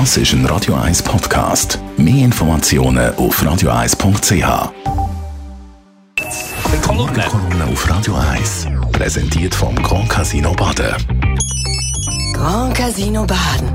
Das ist ein Radio 1 Podcast. Mehr Informationen auf radio1.ch. Kolumne. Kolumne auf Radio 1. Präsentiert vom Grand Casino Baden. Grand Casino Baden.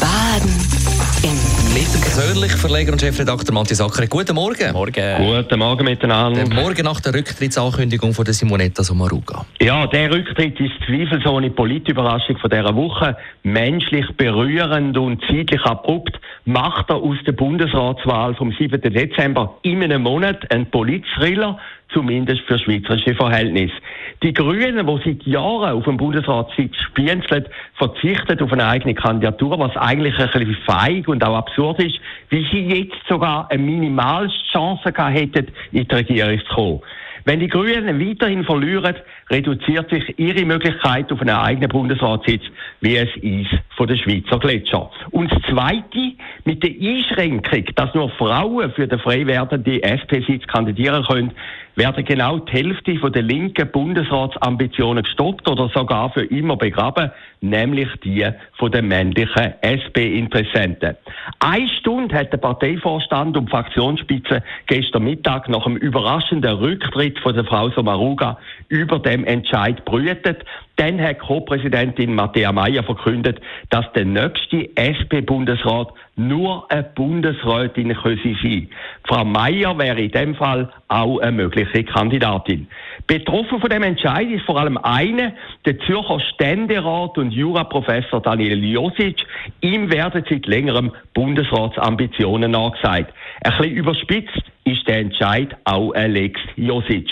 Baden Mit dem persönlichen Verleger und Chefredakteur Matthias Acker. Guten Morgen. Morgen. Guten Morgen miteinander. Der Morgen nach der Rücktrittsankündigung von der Simonetta Sommaruga. Ja, der Rücktritt ist zweifelsohne Politüberraschung von dieser Woche. Menschlich berührend und zeitlich abrupt macht er aus der Bundesratswahl vom 7. Dezember in einem Monat einen Politthriller, zumindest für schweizerische Verhältnisse. Die Grünen, die seit Jahren auf dem Bundesratssitz spienzeln, verzichten auf eine eigene Kandidatur, was eigentlich ein bisschen feig und auch absurd ist, wie sie jetzt sogar eine Minimalchance gehabt hätten, in die Regierung zu kommen. Wenn die Grünen weiterhin verlieren, reduziert sich ihre Möglichkeit auf einen eigenen Bundesratssitz wie es Eis von der Schweizer Gletscher. Und das Zweite, mit der Einschränkung, dass nur Frauen für den frei werdenden SP-Sitz kandidieren können, werden genau die Hälfte von der linken Bundesratsambitionen gestoppt oder sogar für immer begraben, nämlich die von den männlichen SP-Interessenten. Eine Stunde hat der Parteivorstand und Fraktionsspitze gestern Mittag nach dem überraschenden Rücktritt von der Frau Somaruga über dem Entscheid brütet. Dann hat Co-Präsidentin Matthäa Mayer verkündet, dass der nächste SP-Bundesrat nur eine Bundesrätin sein können. Frau Mayer wäre in dem Fall auch eine mögliche Kandidatin. Betroffen von dem Entscheid ist vor allem eine, der Zürcher Ständerat und Juraprofessor Daniel Josic. Ihm werden seit längerem Bundesratsambitionen nachgesagt. Ein bisschen überspitzt ist der Entscheid auch ein Lex Josic.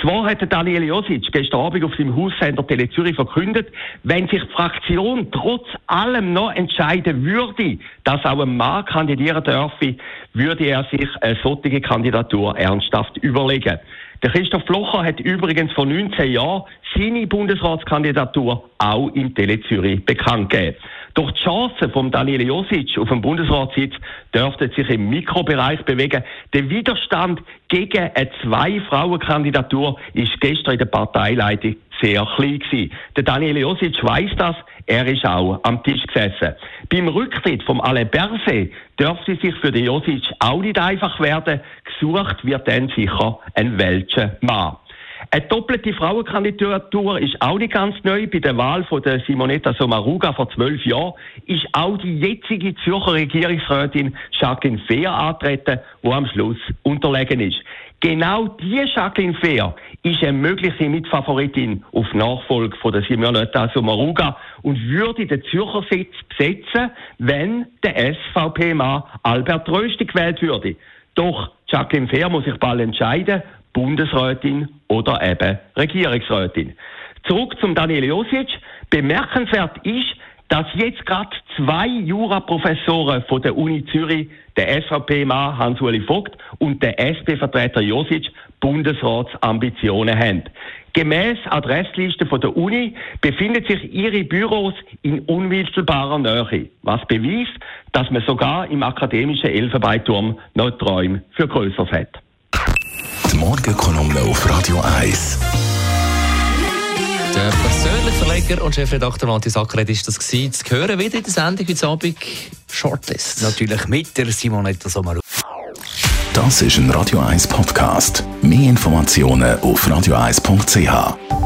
Zwar hat Daniel Josic gestern Abend auf seinem Haussender Tele Zürich verkündet, wenn sich die Fraktion trotz allem noch entscheiden würde, dass auch ein Mann kandidieren dürfe, würde er sich eine solche Kandidatur ernsthaft überlegen. Der Christoph Flocher hat übrigens vor 19 Jahren seine Bundesratskandidatur auch im Tele Zürich bekannt gegeben. Doch die Chancen von Daniel Josic auf dem Bundesratssitz dürften sich im Mikrobereich bewegen. Der Widerstand gegen eine Zwei-Frauen-Kandidatur ist gestern in der Parteileitung sehr klein gewesen. Der Daniel Josic weiss das, er ist auch am Tisch gesessen. Beim Rücktritt vom Alain Berset dürfte sich für den Josic auch nicht einfach werden. Gesucht wird dann sicher ein welcher Mann. Eine doppelte Frauenkandidatur ist auch nicht ganz neu. Bei der Wahl von der Simonetta Sommaruga vor zwölf Jahren ist auch die jetzige Zürcher Regierungsrätin Jacqueline Fehr antreten, die am Schluss unterlegen ist. Genau diese Jacqueline Fehr ist eine mögliche Mitfavoritin auf Nachfolge von der Simonetta Sommaruga und würde den Zürcher Sitz besetzen, wenn der SVP-Mann Albert Rösti gewählt würde. Doch Jacqueline Fehr muss sich bald entscheiden, Bundesrätin oder eben Regierungsrätin. Zurück zum Daniel Josic. Bemerkenswert ist, dass jetzt gerade zwei Juraprofessoren von der Uni Zürich, der SVP-Mann Hans-Uli Vogt und der SP-Vertreter Josic, Bundesratsambitionen haben. Gemäß Adressliste von der Uni befinden sich ihre Büros in unmittelbarer Nähe, was beweist, dass man sogar im akademischen Elfenbeinturm noch Träume für Größeres hat. Die Morgenkolumne auf Radio 1. Der persönliche Verleger und Chefredakteur Matthias Ackeret ist das gewesen. Zu hören wieder in der Sendung heute Abend Shortlist. Natürlich mit der Simonetta Sommaruga. Das ist ein Radio 1 Podcast. Mehr Informationen auf radio1.ch.